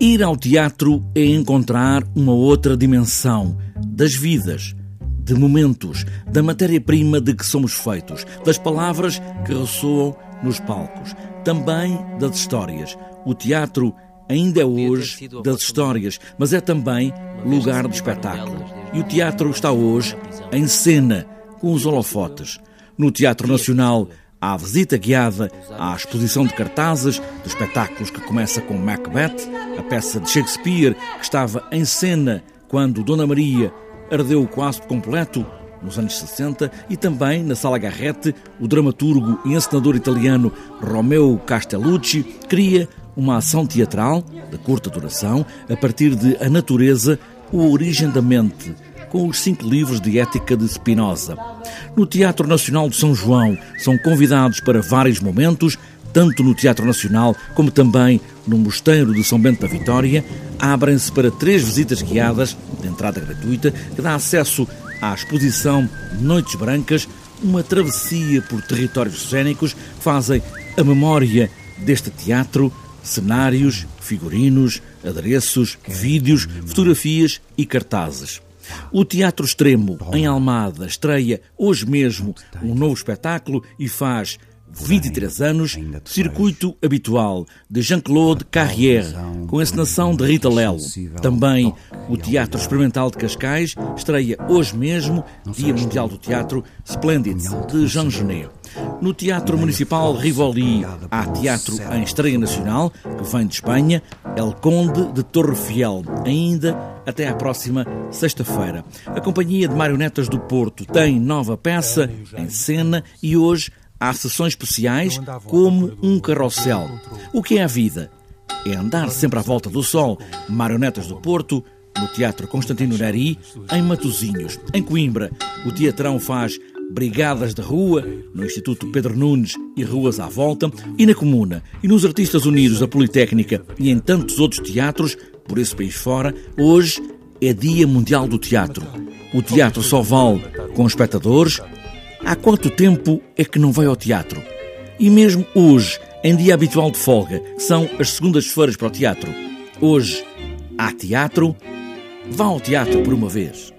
Ir ao teatro é encontrar uma outra dimensão das vidas, de momentos, da matéria-prima de que somos feitos, das palavras que ressoam nos palcos, também das histórias. O teatro ainda é hoje das histórias, mas é também lugar de espetáculo. E o teatro está hoje em cena, com os holofotes. No Teatro Nacional à visita guiada à exposição de cartazes de espetáculos que começa com Macbeth, a peça de Shakespeare que estava em cena quando Dona Maria ardeu quase por completo nos anos 60 e também na Sala Garrete, o dramaturgo e encenador italiano Romeo Castellucci cria uma ação teatral de curta duração a partir de A Natureza, o Origem da Mente, com os cinco livros de ética de Spinoza. No Teatro Nacional de São João são convidados para vários momentos, tanto no Teatro Nacional como também no Mosteiro de São Bento da Vitória, abrem-se para três visitas guiadas, de entrada gratuita, que dá acesso à exposição Noites Brancas, uma travessia por territórios cênicos que fazem a memória deste teatro, cenários, figurinos, adereços, vídeos, fotografias e cartazes. O Teatro Extremo, em Almada, estreia hoje mesmo um novo espetáculo e faz 23 anos, circuito habitual de Jean-Claude Carrière, com encenação de Rita Lelo. Também o Teatro Experimental de Cascais estreia hoje mesmo, Dia Mundial do Teatro, Splendid, de Jean Genet. No Teatro Municipal Rivoli há teatro em estreia nacional, que vem de Espanha, El Conde de Torrefiel, ainda até à próxima sexta-feira. A Companhia de Marionetas do Porto tem nova peça em cena e hoje há sessões especiais como um carrossel. O que é a vida? É andar sempre à volta do sol. Marionetas do Porto, no Teatro Constantino Neri, em Matosinhos. Em Coimbra, o teatrão faz brigadas de rua, no Instituto Pedro Nunes e ruas à volta, e na Comuna, e nos Artistas Unidos da Politécnica e em tantos outros teatros, por esse país fora, hoje é Dia Mundial do Teatro. O teatro só vale com espectadores. Há quanto tempo é que não vai ao teatro? E mesmo hoje, em dia habitual de folga, são as segundas-feiras para o teatro. Hoje há teatro. Vá ao teatro por uma vez.